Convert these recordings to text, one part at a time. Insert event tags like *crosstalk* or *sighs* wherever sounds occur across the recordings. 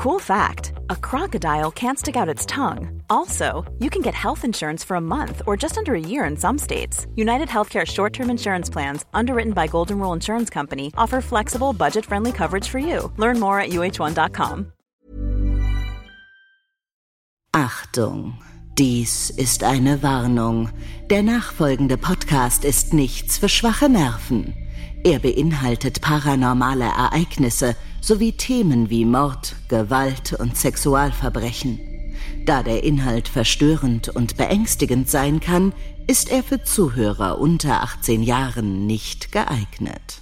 Cool fact a crocodile can't stick out its tongue. Also, you can get health insurance for a month or just under a year in some states. United Healthcare short term insurance plans, underwritten by Golden Rule Insurance Company, offer flexible, budget friendly coverage for you. Learn more at uh1.com. Achtung! Dies ist eine Warnung. Der nachfolgende Podcast ist nichts für schwache Nerven. Er beinhaltet paranormale Ereignisse sowie Themen wie Mord, Gewalt und Sexualverbrechen. Da der Inhalt verstörend und beängstigend sein kann, ist er für Zuhörer unter 18 Jahren nicht geeignet.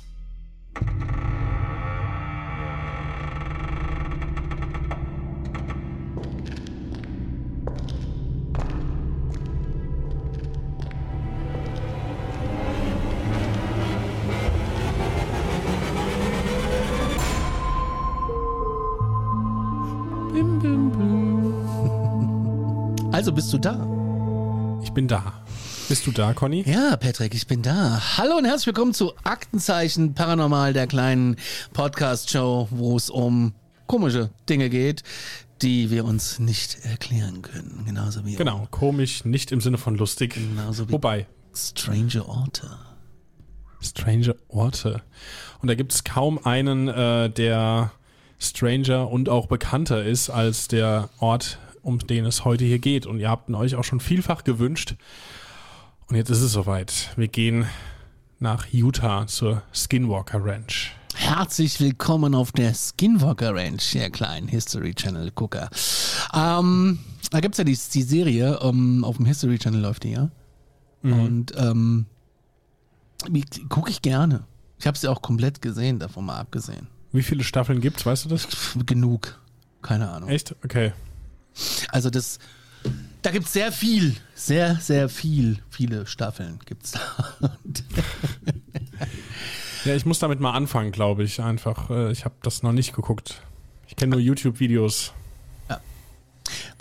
Also bist du da? Ich bin da. Bist du da, Conny? Ja, Patrick, ich bin da. Hallo und herzlich willkommen zu Aktenzeichen Paranormal, der kleinen Podcast-Show, wo es um komische Dinge geht, die wir uns nicht erklären können. Genauso wie Genau, um komisch, nicht im Sinne von lustig. Genauso wie Wobei, Strange Orte. strange Orte. Und da gibt es kaum einen, äh, der stranger und auch bekannter ist als der Ort, um den es heute hier geht. Und ihr habt ihn euch auch schon vielfach gewünscht. Und jetzt ist es soweit. Wir gehen nach Utah zur Skinwalker Ranch. Herzlich willkommen auf der Skinwalker Ranch, ihr kleinen History Channel Gucker. Ähm, da gibt's ja die, die Serie, ähm, auf dem History Channel läuft die ja. Und ähm, gucke ich gerne. Ich habe sie auch komplett gesehen, davon mal abgesehen. Wie viele Staffeln gibt's, weißt du das? Genug. Keine Ahnung. Echt? Okay. Also das, da gibt's sehr viel, sehr, sehr viel, viele Staffeln gibt's da. *laughs* Ja, ich muss damit mal anfangen, glaube ich. Einfach, äh, ich habe das noch nicht geguckt. Ich kenne nur YouTube-Videos.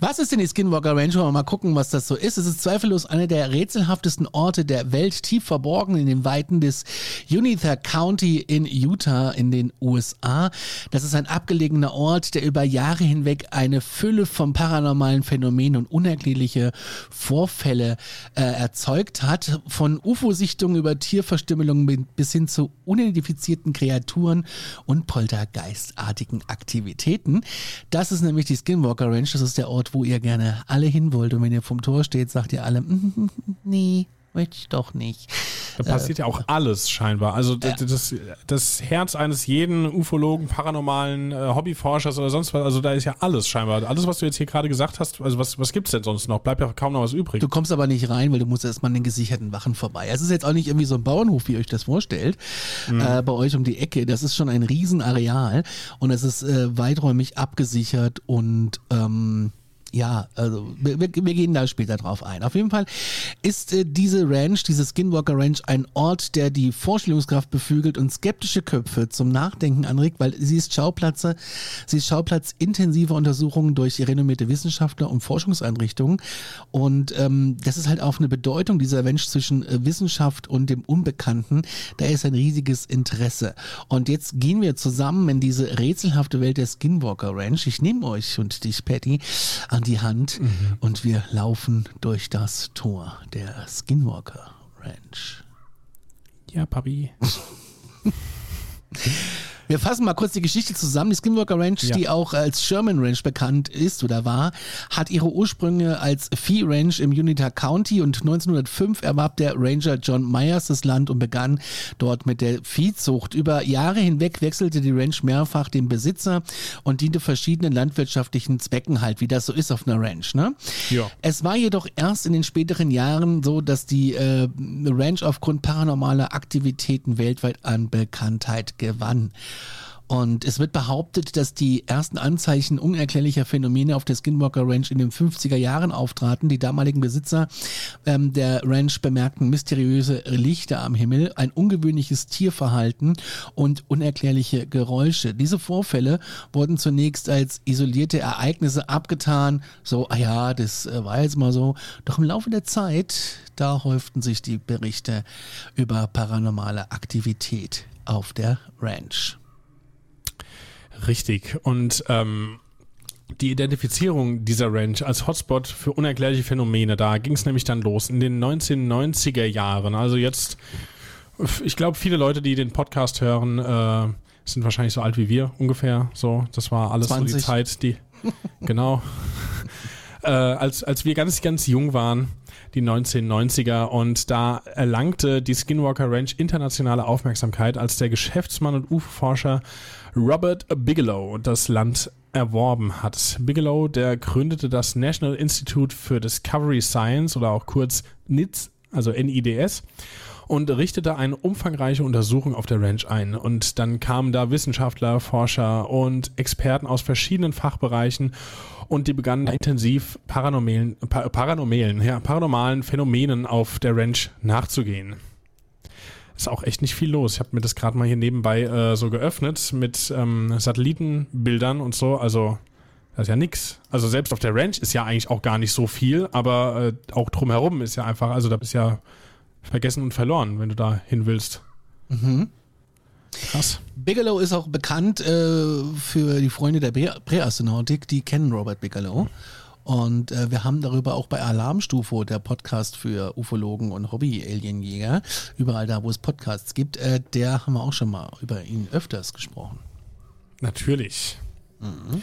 Was ist denn die Skinwalker Range? Wollen wir mal gucken, was das so ist. Es ist zweifellos einer der rätselhaftesten Orte der Welt, tief verborgen in den Weiten des Unitha County in Utah in den USA. Das ist ein abgelegener Ort, der über Jahre hinweg eine Fülle von paranormalen Phänomenen und unerklärliche Vorfälle äh, erzeugt hat. Von UFO-Sichtungen über Tierverstümmelungen bis hin zu unidentifizierten Kreaturen und poltergeistartigen Aktivitäten. Das ist nämlich die Skinwalker Ranch. Das ist der Ort, wo ihr gerne alle hin wollt. Und wenn ihr vom Tor steht, sagt ihr alle, "Mm, *laughs* nee, möchte ich doch nicht. Da passiert ja auch alles scheinbar. Also d- das, das Herz eines jeden Ufologen, paranormalen äh, Hobbyforschers oder sonst was, also da ist ja alles scheinbar. Alles, was du jetzt hier gerade gesagt hast, also was, was gibt's denn sonst noch? Bleibt ja kaum noch was übrig. Du kommst aber nicht rein, weil du musst erstmal an den gesicherten Wachen vorbei. Es ist jetzt auch nicht irgendwie so ein Bauernhof, wie ihr euch das vorstellt, äh, bei euch um die Ecke. Das ist schon ein Riesenareal und es ist äh, weiträumig abgesichert und ähm, ja, also wir, wir gehen da später drauf ein. Auf jeden Fall ist äh, diese Ranch, diese Skinwalker Ranch, ein Ort, der die Vorstellungskraft beflügelt und skeptische Köpfe zum Nachdenken anregt, weil sie ist Schauplatz, sie ist Schauplatz intensiver Untersuchungen durch renommierte Wissenschaftler und Forschungseinrichtungen. Und ähm, das ist halt auch eine Bedeutung dieser Ranch zwischen äh, Wissenschaft und dem Unbekannten. Da ist ein riesiges Interesse. Und jetzt gehen wir zusammen in diese rätselhafte Welt der Skinwalker Ranch. Ich nehme euch und dich, Patty, die Hand und wir laufen durch das Tor der Skinwalker Ranch. ja, Papi. *laughs* Wir fassen mal kurz die Geschichte zusammen. Die Skinwalker Ranch, Ja. die auch als Sherman Ranch bekannt ist oder war, hat ihre Ursprünge als Vieh Ranch im Unitah County und 1905 erwarb der Ranger John Myers das Land und begann dort mit der Viehzucht. Über Jahre hinweg wechselte die Ranch mehrfach den Besitzer und diente verschiedenen landwirtschaftlichen Zwecken halt, wie das so ist auf einer Ranch. Ne? Ja. Es war jedoch erst in den späteren Jahren so, dass die äh, Ranch aufgrund paranormaler Aktivitäten weltweit an Bekanntheit gewann. Und es wird behauptet, dass die ersten Anzeichen unerklärlicher Phänomene auf der Skinwalker Ranch in den 50er Jahren auftraten. Die damaligen Besitzer ähm, der Ranch bemerkten mysteriöse Lichter am Himmel, ein ungewöhnliches Tierverhalten und unerklärliche Geräusche. Diese Vorfälle wurden zunächst als isolierte Ereignisse abgetan. So, ah ja, das äh, war jetzt mal so. Doch im Laufe der Zeit, da häuften sich die Berichte über paranormale Aktivität auf der Ranch. Richtig. Und ähm, die Identifizierung dieser Ranch als Hotspot für unerklärliche Phänomene. Da ging es nämlich dann los in den 1990er Jahren. Also jetzt, ich glaube, viele Leute, die den Podcast hören, äh, sind wahrscheinlich so alt wie wir ungefähr. So, das war alles 20. so die Zeit, die genau. *laughs* äh, als, als wir ganz, ganz jung waren, die 1990er, und da erlangte die Skinwalker Ranch internationale Aufmerksamkeit, als der Geschäftsmann und UFO-Forscher Robert Bigelow das Land erworben hat. Bigelow, der gründete das National Institute for Discovery Science oder auch kurz NIDS, also NIDS und richtete eine umfangreiche Untersuchung auf der Ranch ein. Und dann kamen da Wissenschaftler, Forscher und Experten aus verschiedenen Fachbereichen und die begannen intensiv paranormalen, paranormalen, ja, paranormalen Phänomenen auf der Ranch nachzugehen. Ist auch echt nicht viel los. Ich habe mir das gerade mal hier nebenbei äh, so geöffnet mit ähm, Satellitenbildern und so. Also das ist ja nix. Also selbst auf der Ranch ist ja eigentlich auch gar nicht so viel, aber äh, auch drumherum ist ja einfach, also da ist ja vergessen und verloren, wenn du da hin willst. Mhm. Krass. Bigelow ist auch bekannt äh, für die Freunde der Präastronautik, die kennen Robert Bigelow. Und äh, wir haben darüber auch bei Alarmstufe, der Podcast für Ufologen und Hobby-Alienjäger, überall da, wo es Podcasts gibt, äh, der haben wir auch schon mal über ihn öfters gesprochen. Natürlich. Mhm.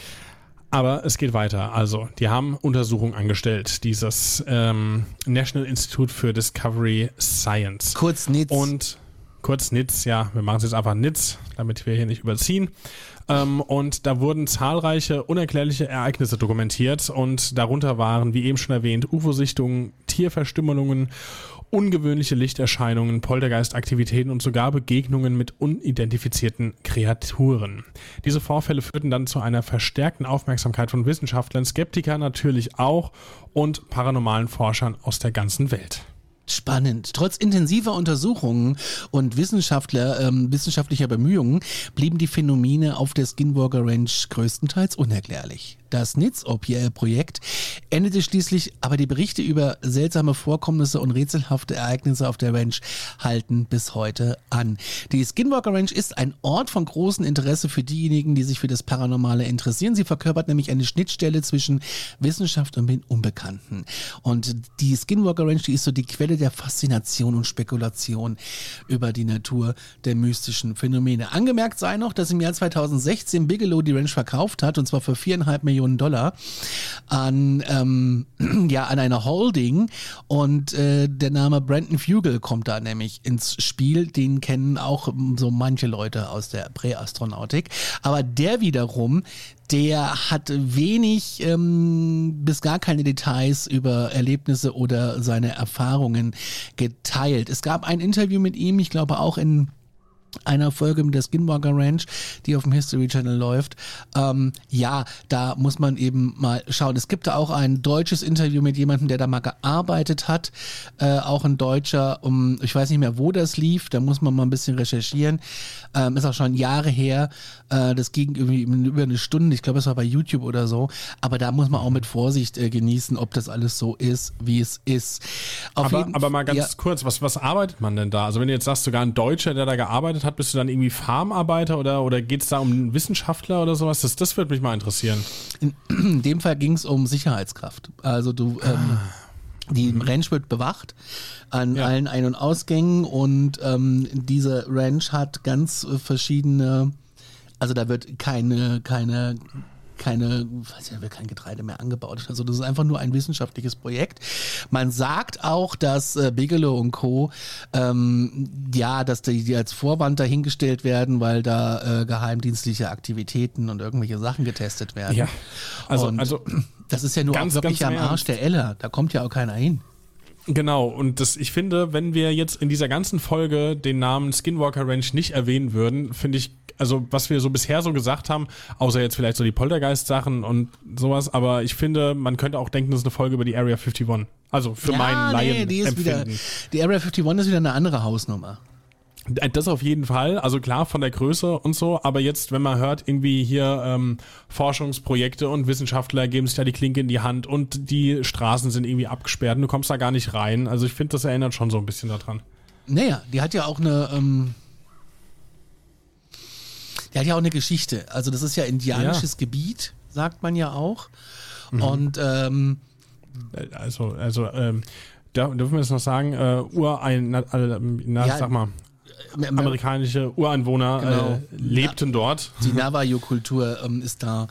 Aber es geht weiter. Also, die haben Untersuchungen angestellt, dieses ähm, National Institute for Discovery Science. Kurz NITS. Und kurz NITS, ja, wir machen es jetzt einfach NITS, damit wir hier nicht überziehen. Ähm, und da wurden zahlreiche unerklärliche Ereignisse dokumentiert und darunter waren, wie eben schon erwähnt, UFO-Sichtungen, Tierverstümmelungen ungewöhnliche Lichterscheinungen, Poltergeistaktivitäten und sogar Begegnungen mit unidentifizierten Kreaturen. Diese Vorfälle führten dann zu einer verstärkten Aufmerksamkeit von Wissenschaftlern, Skeptikern natürlich auch und paranormalen Forschern aus der ganzen Welt. Spannend. Trotz intensiver Untersuchungen und Wissenschaftler, ähm, wissenschaftlicher Bemühungen blieben die Phänomene auf der Skinwalker Ranch größtenteils unerklärlich. Das NITS-Projekt endete schließlich, aber die Berichte über seltsame Vorkommnisse und rätselhafte Ereignisse auf der Ranch halten bis heute an. Die Skinwalker Ranch ist ein Ort von großem Interesse für diejenigen, die sich für das Paranormale interessieren. Sie verkörpert nämlich eine Schnittstelle zwischen Wissenschaft und dem Unbekannten. Und die Skinwalker Ranch, die ist so die Quelle der Faszination und Spekulation über die Natur der mystischen Phänomene. Angemerkt sei noch, dass im Jahr 2016 Bigelow die Ranch verkauft hat, und zwar für viereinhalb Millionen Millionen Dollar an, ähm, *clears throat* ja, an einer Holding und äh, der Name Brandon Fugel kommt da nämlich ins Spiel. Den kennen auch so manche Leute aus der Präastronautik. Aber der wiederum, der hat wenig ähm, bis gar keine Details über Erlebnisse oder seine Erfahrungen geteilt. Es gab ein Interview mit ihm, ich glaube auch in einer Folge mit der Skinwalker Ranch, die auf dem History Channel läuft. Ähm, ja, da muss man eben mal schauen. Es gibt da auch ein deutsches Interview mit jemandem, der da mal gearbeitet hat. Äh, auch ein Deutscher, um, ich weiß nicht mehr, wo das lief, da muss man mal ein bisschen recherchieren. Ähm, ist auch schon Jahre her. Äh, das ging irgendwie über eine Stunde. Ich glaube, es war bei YouTube oder so. Aber da muss man auch mit Vorsicht äh, genießen, ob das alles so ist, wie es ist. Auf aber, aber mal ganz ja. kurz, was, was arbeitet man denn da? Also wenn du jetzt sagst, sogar ein Deutscher, der da gearbeitet hat, bist du dann irgendwie Farmarbeiter oder, oder geht es da um einen Wissenschaftler oder sowas? Das, das würde mich mal interessieren. In, in dem Fall ging es um Sicherheitskraft. Also du. Ähm, ah. Die mhm. Ranch wird bewacht an ja. allen Ein- und Ausgängen und ähm, diese Ranch hat ganz verschiedene, also da wird keine, keine keine, weiß ja, wird kein Getreide mehr angebaut. Also das ist einfach nur ein wissenschaftliches Projekt. Man sagt auch, dass äh, Bigelow und Co. Ähm, ja, dass die, die als Vorwand dahingestellt werden, weil da äh, geheimdienstliche Aktivitäten und irgendwelche Sachen getestet werden. Ja, also, und also *clears throat* das ist ja nur ganz, auch wirklich ganz am Arsch der Elle. Da kommt ja auch keiner hin. Genau, und das, ich finde, wenn wir jetzt in dieser ganzen Folge den Namen Skinwalker Ranch nicht erwähnen würden, finde ich, also was wir so bisher so gesagt haben, außer jetzt vielleicht so die Poltergeist-Sachen und sowas, aber ich finde, man könnte auch denken, das ist eine Folge über die Area 51. Also für ja, meinen Laien. Nee, die, ist wieder, die Area 51 ist wieder eine andere Hausnummer. Das auf jeden Fall, also klar von der Größe und so, aber jetzt, wenn man hört, irgendwie hier ähm, Forschungsprojekte und Wissenschaftler geben sich da die Klinke in die Hand und die Straßen sind irgendwie abgesperrt und du kommst da gar nicht rein. Also ich finde, das erinnert schon so ein bisschen daran. Naja, die hat ja auch eine, ähm, die hat ja auch eine Geschichte. Also das ist ja indianisches ja. Gebiet sagt man ja auch. Mhm. Und ähm, also, also ähm, dürfen wir jetzt noch sagen, äh, Urein, na, na, ja, sag mal, äh, amerikanische Ureinwohner genau. äh, lebten Na, dort. Die Navajo-Kultur ähm, ist da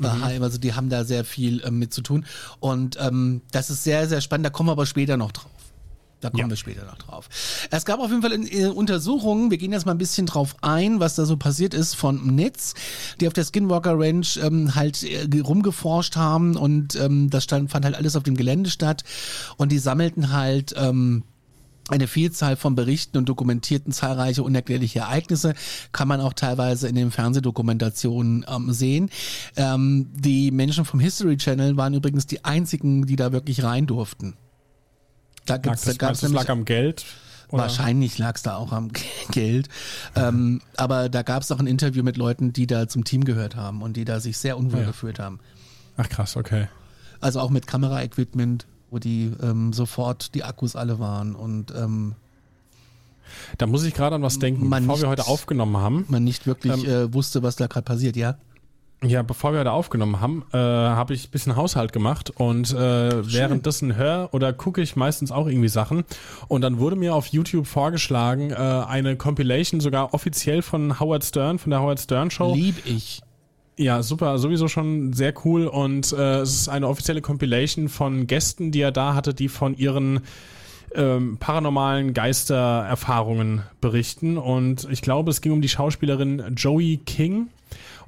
daheim, mhm. also die haben da sehr viel ähm, mit zu tun. Und ähm, das ist sehr, sehr spannend, da kommen wir aber später noch drauf. Da kommen ja. wir später noch drauf. Es gab auf jeden Fall in, in Untersuchungen, wir gehen jetzt mal ein bisschen drauf ein, was da so passiert ist von Nitz, die auf der Skinwalker Ranch ähm, halt äh, rumgeforscht haben und ähm, das stand, fand halt alles auf dem Gelände statt und die sammelten halt ähm, eine Vielzahl von Berichten und dokumentierten zahlreiche unerklärliche Ereignisse, kann man auch teilweise in den Fernsehdokumentationen ähm, sehen. Ähm, die Menschen vom History Channel waren übrigens die einzigen, die da wirklich rein durften. Da gibt's, lag das, da gab's das lag am Geld? Oder? Wahrscheinlich lag es da auch am *laughs* Geld. Ähm, aber da gab es auch ein Interview mit Leuten, die da zum Team gehört haben und die da sich sehr unwohl ja. gefühlt haben. Ach krass, okay. Also auch mit Kameraequipment, wo die ähm, sofort die Akkus alle waren und ähm, da muss ich gerade an was denken, bevor wir heute aufgenommen haben. Man nicht wirklich ähm, äh, wusste, was da gerade passiert, ja? Ja, bevor wir da aufgenommen haben, äh, habe ich ein bisschen Haushalt gemacht und äh, währenddessen höre oder gucke ich meistens auch irgendwie Sachen. Und dann wurde mir auf YouTube vorgeschlagen, äh, eine Compilation sogar offiziell von Howard Stern, von der Howard Stern Show. Lieb ich. Ja, super, sowieso schon sehr cool. Und äh, es ist eine offizielle Compilation von Gästen, die er da hatte, die von ihren ähm, paranormalen Geistererfahrungen berichten. Und ich glaube, es ging um die Schauspielerin Joey King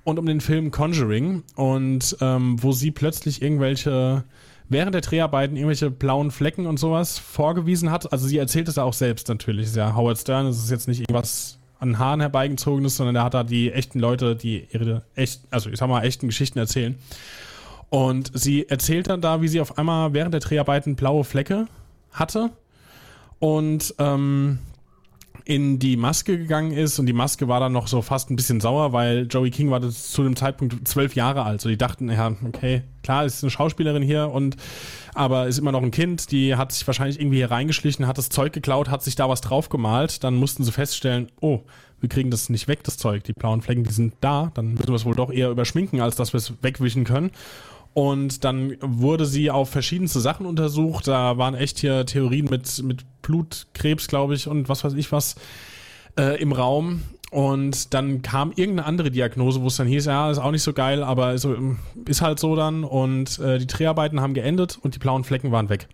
und um den Film Conjuring und ähm, wo sie plötzlich irgendwelche während der Dreharbeiten irgendwelche blauen Flecken und sowas vorgewiesen hat. Also sie erzählt es ja auch selbst natürlich. ja Howard Stern, es ist jetzt nicht irgendwas an Haaren herbeigezogenes, sondern er hat da die echten Leute, die ihre echt, also ich sag mal, echten Geschichten erzählen. Und sie erzählt dann da, wie sie auf einmal während der Dreharbeiten blaue Flecke hatte. Und ähm, in die Maske gegangen ist und die Maske war dann noch so fast ein bisschen sauer, weil Joey King war zu dem Zeitpunkt zwölf Jahre alt. So die dachten, ja, okay, klar, ist eine Schauspielerin hier und aber ist immer noch ein Kind, die hat sich wahrscheinlich irgendwie hier reingeschlichen, hat das Zeug geklaut, hat sich da was drauf gemalt, dann mussten sie feststellen, oh, wir kriegen das nicht weg, das Zeug, die blauen Flecken, die sind da, dann müssen wir es wohl doch eher überschminken, als dass wir es wegwischen können. Und dann wurde sie auf verschiedenste Sachen untersucht. Da waren echt hier Theorien mit, mit Blutkrebs, glaube ich, und was weiß ich was äh, im Raum. Und dann kam irgendeine andere Diagnose, wo es dann hieß, ja, ist auch nicht so geil, aber so, ist halt so dann. Und äh, die Dreharbeiten haben geendet und die blauen Flecken waren weg.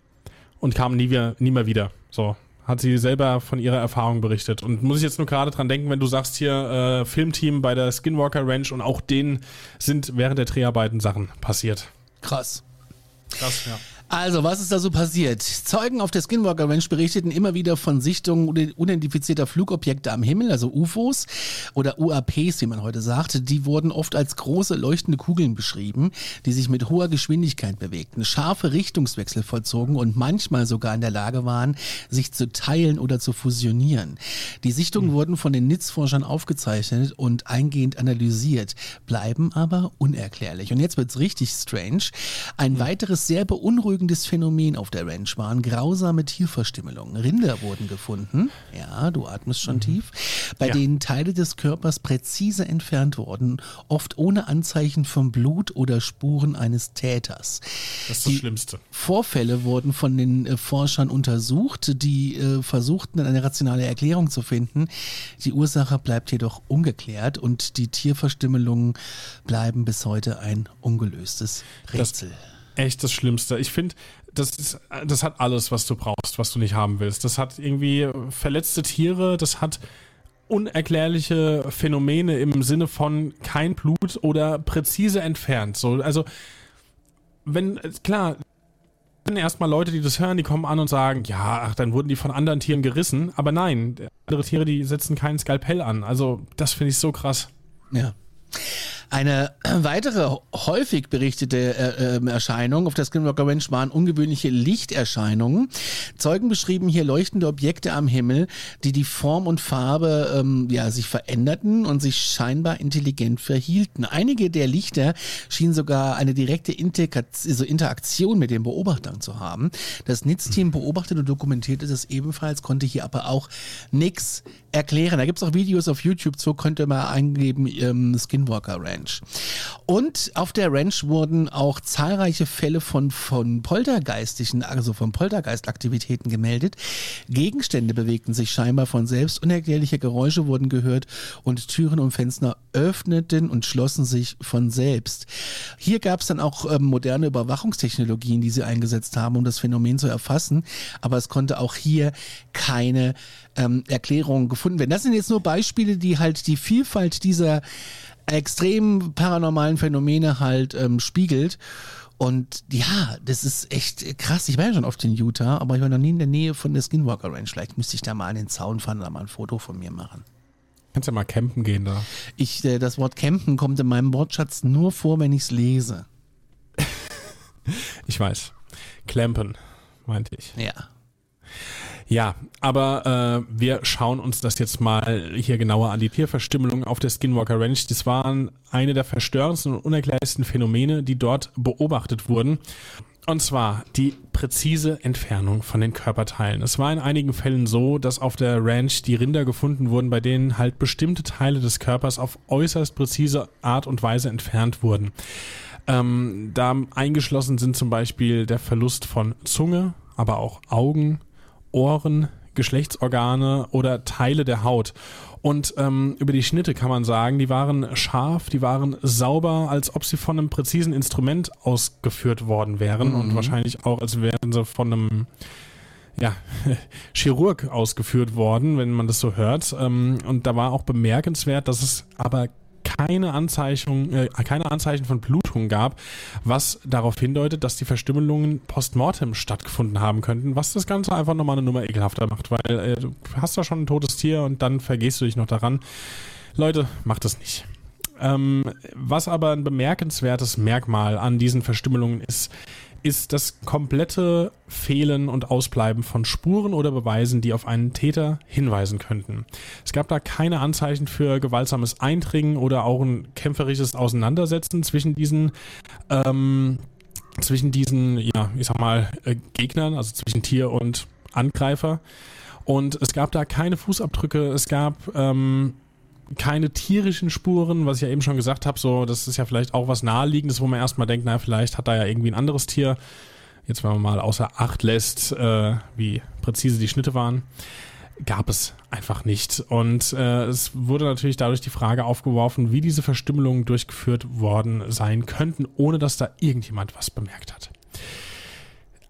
Und kamen nie, wieder, nie mehr wieder. So, hat sie selber von ihrer Erfahrung berichtet. Und muss ich jetzt nur gerade dran denken, wenn du sagst hier äh, Filmteam bei der Skinwalker Ranch und auch denen sind während der Dreharbeiten Sachen passiert. Krass. Krass, ja. Also, was ist da so passiert? Zeugen auf der Skinwalker Ranch berichteten immer wieder von Sichtungen unidentifizierter Flugobjekte am Himmel, also UFOs oder UAPs, wie man heute sagt. Die wurden oft als große leuchtende Kugeln beschrieben, die sich mit hoher Geschwindigkeit bewegten, scharfe Richtungswechsel vollzogen und manchmal sogar in der Lage waren, sich zu teilen oder zu fusionieren. Die Sichtungen mhm. wurden von den NITS-Forschern aufgezeichnet und eingehend analysiert, bleiben aber unerklärlich. Und jetzt wird's richtig strange. Ein mhm. weiteres sehr beunruhigendes beunruhigendes Phänomen auf der Ranch waren grausame Tierverstümmelungen. Rinder wurden gefunden, ja, du atmest schon mhm. tief, bei ja. denen Teile des Körpers präzise entfernt wurden, oft ohne Anzeichen von Blut oder Spuren eines Täters. Das ist das die Schlimmste. Vorfälle wurden von den äh, Forschern untersucht, die äh, versuchten, eine rationale Erklärung zu finden. Die Ursache bleibt jedoch ungeklärt und die Tierverstümmelungen bleiben bis heute ein ungelöstes Rätsel. Das echt das Schlimmste. Ich finde, das, ist, das hat alles, was du brauchst, was du nicht haben willst. Das hat irgendwie verletzte Tiere, das hat unerklärliche Phänomene im Sinne von kein Blut oder präzise entfernt. So, also, wenn, klar, erstmal Leute, die das hören, die kommen an und sagen, ja, ach, dann wurden die von anderen Tieren gerissen. Aber nein, andere Tiere, die setzen keinen Skalpell an. Also, das finde ich so krass. Ja. Eine *clears throat* weitere häufig berichtete äh, ähm, Erscheinung auf der Skinwalker Ranch waren ungewöhnliche Lichterscheinungen. Zeugen beschrieben hier leuchtende Objekte am Himmel, die die Form und Farbe ähm, ja, sich veränderten und sich scheinbar intelligent verhielten. Einige der Lichter schienen sogar eine direkte also Interaktion mit den Beobachtern zu haben. Das Netzteam beobachtete und dokumentierte das ebenfalls, konnte hier aber auch nichts erklären. Da gibt's auch Videos auf YouTube zu, könnt ihr mal eingeben, ähm, Skinwalker Ranch. Ranch. Und auf der Ranch wurden auch zahlreiche Fälle von, von poltergeistischen, also von Poltergeistaktivitäten gemeldet. Gegenstände bewegten sich scheinbar von selbst, unerklärliche Geräusche wurden gehört und Türen und Fenster öffneten und schlossen sich von selbst. Hier gab es dann auch ähm, moderne Überwachungstechnologien, die sie eingesetzt haben, um das Phänomen zu erfassen. Aber es konnte auch hier keine ähm, Erklärung gefunden werden. Das sind jetzt nur Beispiele, die halt die Vielfalt dieser extrem paranormalen Phänomene halt ähm, spiegelt. Und ja, das ist echt krass. Ich war ja schon oft in Utah, aber ich war noch nie in der Nähe von der Skinwalker Ranch. Vielleicht müsste ich da mal an den Zaun fahren oder mal ein Foto von mir machen. Kannst ja mal campen gehen da. Ich, äh, das Wort campen kommt in meinem Wortschatz nur vor, wenn ich es lese. ich weiß. Clampen, meinte ich. Ja. Ja, aber äh, wir schauen uns das jetzt mal hier genauer an. Die Tierverstümmelung auf der Skinwalker Ranch, das waren eine der verstörendsten und unerklärlichsten Phänomene, die dort beobachtet wurden. Und zwar die präzise Entfernung von den Körperteilen. Es war in einigen Fällen so, dass auf der Ranch die Rinder gefunden wurden, bei denen halt bestimmte Teile des Körpers auf äußerst präzise Art und Weise entfernt wurden. Ähm, da eingeschlossen sind zum Beispiel der Verlust von Zunge, aber auch Augen, Ohren, Geschlechtsorgane oder Teile der Haut. Und ähm, über die Schnitte kann man sagen, die waren scharf, die waren sauber, als ob sie von einem präzisen Instrument ausgeführt worden wären mhm. und wahrscheinlich auch, als wären sie von einem ja, *laughs* Chirurg ausgeführt worden, wenn man das so hört. Ähm, und da war auch bemerkenswert, dass es aber keine Anzeichen, äh, keine Anzeichen von Blutung gab, was darauf hindeutet, dass die Verstümmelungen postmortem stattgefunden haben könnten, was das Ganze einfach nochmal eine Nummer ekelhafter macht, weil äh, du hast da schon ein totes Tier und dann vergehst du dich noch daran. Leute, macht das nicht. Ähm, was aber ein bemerkenswertes Merkmal an diesen Verstümmelungen ist, ist das komplette Fehlen und Ausbleiben von Spuren oder Beweisen, die auf einen Täter hinweisen könnten. Es gab da keine Anzeichen für gewaltsames Eindringen oder auch ein kämpferisches Auseinandersetzen zwischen diesen ähm, zwischen diesen, ja, ich sag mal, äh, Gegnern, also zwischen Tier und Angreifer. Und es gab da keine Fußabdrücke, es gab ähm, keine tierischen Spuren, was ich ja eben schon gesagt habe, so, das ist ja vielleicht auch was naheliegendes, wo man erstmal denkt, na, vielleicht hat da ja irgendwie ein anderes Tier, jetzt wenn man mal außer Acht lässt, äh, wie präzise die Schnitte waren, gab es einfach nicht. Und äh, es wurde natürlich dadurch die Frage aufgeworfen, wie diese Verstümmelungen durchgeführt worden sein könnten, ohne dass da irgendjemand was bemerkt hat.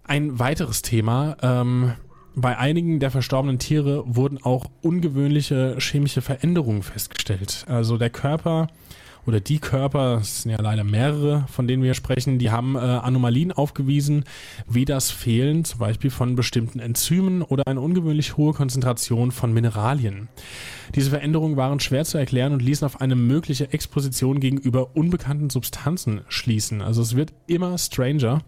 Ein weiteres Thema, ähm, bei einigen der verstorbenen Tiere wurden auch ungewöhnliche chemische Veränderungen festgestellt. Also der Körper oder die Körper, es sind ja leider mehrere, von denen wir sprechen, die haben äh, Anomalien aufgewiesen, wie das Fehlen zum Beispiel von bestimmten Enzymen oder eine ungewöhnlich hohe Konzentration von Mineralien. Diese Veränderungen waren schwer zu erklären und ließen auf eine mögliche Exposition gegenüber unbekannten Substanzen schließen. Also es wird immer stranger.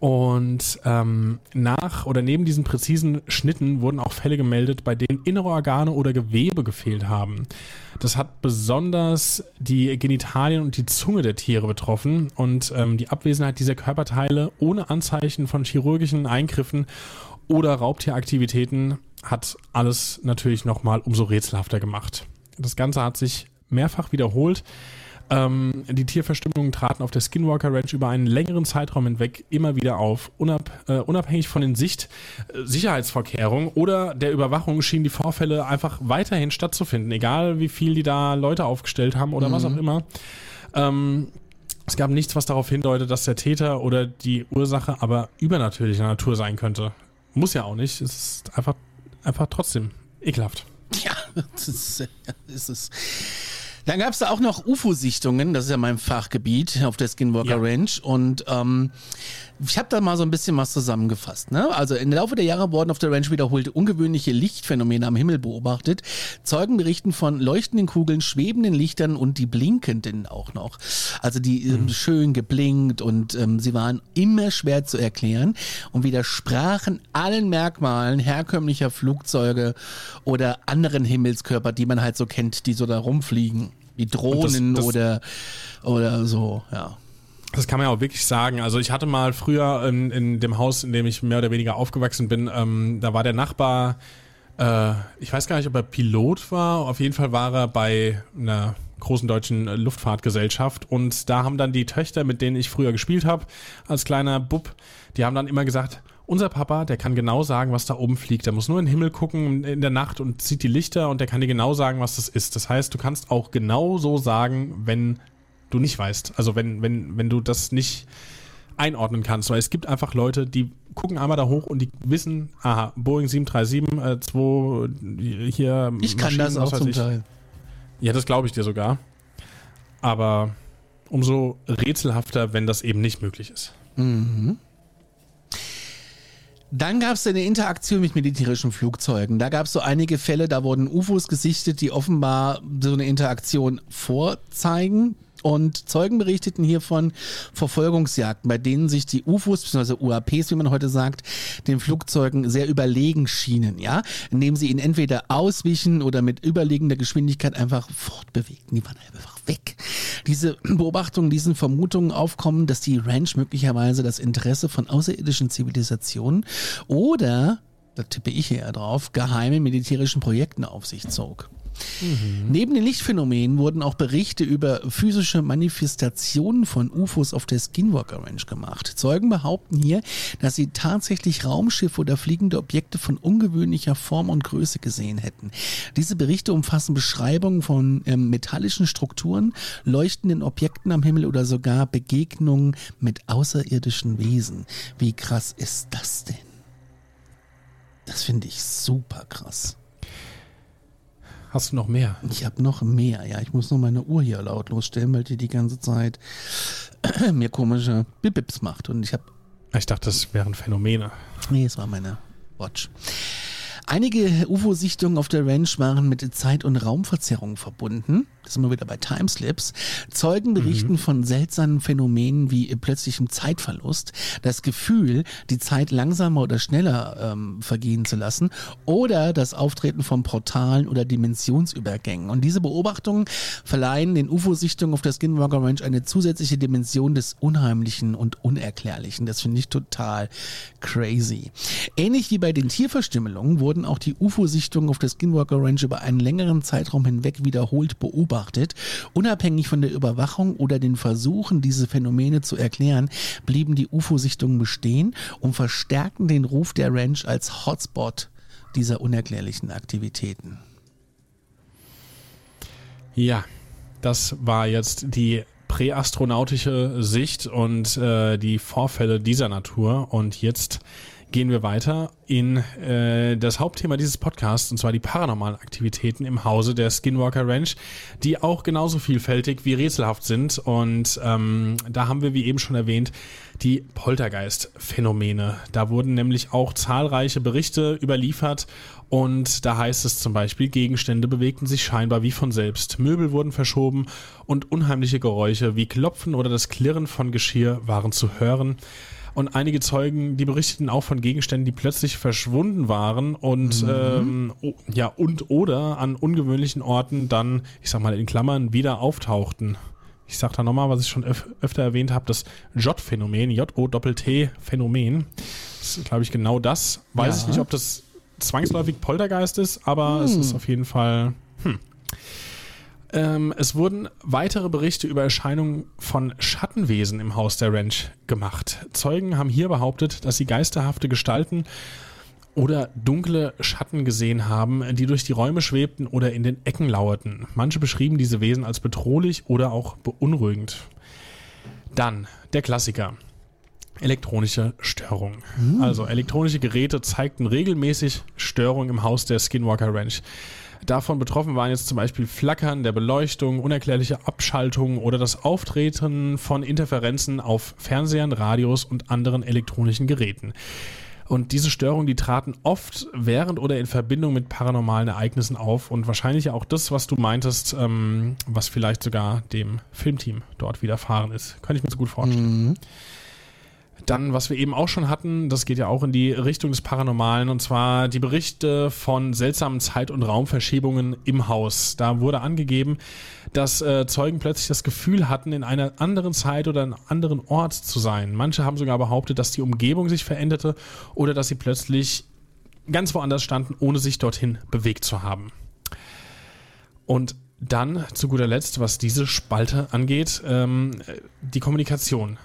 Und ähm, nach oder neben diesen präzisen Schnitten wurden auch Fälle gemeldet, bei denen innere Organe oder Gewebe gefehlt haben. Das hat besonders die Genitalien und die Zunge der Tiere betroffen und ähm, die Abwesenheit dieser Körperteile ohne Anzeichen von chirurgischen Eingriffen oder Raubtieraktivitäten hat alles natürlich nochmal umso rätselhafter gemacht. Das Ganze hat sich mehrfach wiederholt. Ähm, die Tierverstimmungen traten auf der Skinwalker Ranch über einen längeren Zeitraum hinweg immer wieder auf. Unab, äh, unabhängig von den Sicht, äh, Sicherheitsvorkehrungen oder der Überwachung schienen die Vorfälle einfach weiterhin stattzufinden, egal wie viel die da Leute aufgestellt haben oder mhm. was auch immer. Ähm, es gab nichts, was darauf hindeutet, dass der Täter oder die Ursache aber übernatürlicher Natur sein könnte. Muss ja auch nicht. Es ist einfach, einfach trotzdem ekelhaft. Ja, *laughs* das ist, das ist dann gab es da auch noch UFO-Sichtungen, das ist ja mein Fachgebiet auf der Skinwalker ja. Ranch. Und ähm, ich habe da mal so ein bisschen was zusammengefasst. Ne? Also im Laufe der Jahre wurden auf der Ranch wiederholt ungewöhnliche Lichtphänomene am Himmel beobachtet. Zeugen berichten von leuchtenden Kugeln, schwebenden Lichtern und die blinkenden auch noch. Also die ähm, mhm. schön geblinkt und ähm, sie waren immer schwer zu erklären und widersprachen allen Merkmalen herkömmlicher Flugzeuge oder anderen Himmelskörper, die man halt so kennt, die so da rumfliegen. Wie Drohnen das, das oder, oder so, ja. Das kann man ja auch wirklich sagen. Also ich hatte mal früher in, in dem Haus, in dem ich mehr oder weniger aufgewachsen bin, ähm, da war der Nachbar, äh, ich weiß gar nicht, ob er Pilot war, auf jeden Fall war er bei einer großen deutschen Luftfahrtgesellschaft. Und da haben dann die Töchter, mit denen ich früher gespielt habe, als kleiner Bub, die haben dann immer gesagt, unser Papa, der kann genau sagen, was da oben fliegt. Der muss nur in den Himmel gucken in der Nacht und sieht die Lichter und der kann dir genau sagen, was das ist. Das heißt, du kannst auch genau so sagen, wenn du nicht weißt. Also wenn, wenn, wenn du das nicht einordnen kannst. Weil es gibt einfach Leute, die gucken einmal da hoch und die wissen, aha, Boeing 737, äh, 2, hier. Ich kann das auch zum ich. Teil. Ja, das glaube ich dir sogar. Aber umso rätselhafter, wenn das eben nicht möglich ist. Mhm. Dann gab es eine Interaktion mit militärischen Flugzeugen. Da gab es so einige Fälle, da wurden UFOs gesichtet, die offenbar so eine Interaktion vorzeigen. Und Zeugen berichteten hier von Verfolgungsjagden, bei denen sich die UFOs bzw. UAPs, wie man heute sagt, den Flugzeugen sehr überlegen schienen, ja, indem sie ihnen entweder auswichen oder mit überlegender Geschwindigkeit einfach fortbewegten. Die waren einfach weg. Diese Beobachtungen, diesen Vermutungen aufkommen, dass die Ranch möglicherweise das Interesse von außerirdischen Zivilisationen oder da tippe ich eher drauf, geheime militärischen Projekten auf sich zog. Mhm. Neben den Lichtphänomenen wurden auch Berichte über physische Manifestationen von UFOs auf der Skinwalker Ranch gemacht. Zeugen behaupten hier, dass sie tatsächlich Raumschiffe oder fliegende Objekte von ungewöhnlicher Form und Größe gesehen hätten. Diese Berichte umfassen Beschreibungen von ähm, metallischen Strukturen, leuchtenden Objekten am Himmel oder sogar Begegnungen mit außerirdischen Wesen. Wie krass ist das denn? Das finde ich super krass. Hast du noch mehr? Ich habe noch mehr, ja. Ich muss nur meine Uhr hier lautlos stellen, weil die die ganze Zeit *clears throat* mir komische Bibips macht. Und ich habe. Ich dachte, das wären Phänomene. Nee, es war meine Watch. Einige UFO-Sichtungen auf der Ranch waren mit Zeit- und Raumverzerrung verbunden. Das sind wir wieder bei Timeslips. Zeugen berichten mhm. von seltsamen Phänomenen wie plötzlichem Zeitverlust, das Gefühl, die Zeit langsamer oder schneller ähm, vergehen zu lassen oder das Auftreten von Portalen oder Dimensionsübergängen. Und diese Beobachtungen verleihen den UFO-Sichtungen auf der Skinwalker Ranch eine zusätzliche Dimension des Unheimlichen und Unerklärlichen. Das finde ich total crazy. Ähnlich wie bei den Tierverstümmelungen wurden wurden auch die UFO-Sichtungen auf der Skinwalker Range über einen längeren Zeitraum hinweg wiederholt beobachtet. Unabhängig von der Überwachung oder den Versuchen, diese Phänomene zu erklären, blieben die UFO-Sichtungen bestehen und verstärkten den Ruf der Ranch als Hotspot dieser unerklärlichen Aktivitäten. Ja, das war jetzt die präastronautische Sicht und äh, die Vorfälle dieser Natur. Und jetzt gehen wir weiter in äh, das Hauptthema dieses Podcasts, und zwar die paranormalen Aktivitäten im Hause der Skinwalker Ranch, die auch genauso vielfältig wie rätselhaft sind. Und ähm, da haben wir, wie eben schon erwähnt, die Poltergeist-Phänomene. Da wurden nämlich auch zahlreiche Berichte überliefert und da heißt es zum Beispiel, Gegenstände bewegten sich scheinbar wie von selbst, Möbel wurden verschoben und unheimliche Geräusche wie Klopfen oder das Klirren von Geschirr waren zu hören. Und einige Zeugen, die berichteten auch von Gegenständen, die plötzlich verschwunden waren und mhm. ähm, ja und oder an ungewöhnlichen Orten dann, ich sag mal in Klammern, wieder auftauchten. Ich sag da nochmal, was ich schon öf öfter erwähnt habe, das J-Phänomen, J-O-T-T-Phänomen. Das ist, glaube ich, genau das. Weiß ja. ich nicht, ob das zwangsläufig Poltergeist ist, aber hm. es ist auf jeden Fall. Hm. Ähm, es wurden weitere Berichte über Erscheinungen von Schattenwesen im Haus der Ranch gemacht. Zeugen haben hier behauptet, dass sie geisterhafte Gestalten oder dunkle Schatten gesehen haben, die durch die Räume schwebten oder in den Ecken lauerten. Manche beschrieben diese Wesen als bedrohlich oder auch beunruhigend. Dann der Klassiker. Elektronische Störungen. Mhm. Also elektronische Geräte zeigten regelmäßig Störungen im Haus der Skinwalker Ranch. Davon betroffen waren jetzt zum Beispiel Flackern der Beleuchtung, unerklärliche Abschaltungen oder das Auftreten von Interferenzen auf Fernsehern, Radios und anderen elektronischen Geräten. Und diese Störungen, die traten oft während oder in Verbindung mit paranormalen Ereignissen auf und wahrscheinlich auch das, was du meintest, ähm, was vielleicht sogar dem Filmteam dort widerfahren ist. Kann ich mir so gut vorstellen. Mhm. Dann, was wir eben auch schon hatten, das geht ja auch in die Richtung des Paranormalen, und zwar die Berichte von seltsamen Zeit- und Raumverschiebungen im Haus. Da wurde angegeben, dass äh, Zeugen plötzlich das Gefühl hatten, in einer anderen Zeit oder einem anderen Ort zu sein. Manche haben sogar behauptet, dass die Umgebung sich veränderte oder dass sie plötzlich ganz woanders standen, ohne sich dorthin bewegt zu haben. Und Dann zu guter Letzt, was diese Spalte angeht, ähm, die Kommunikation.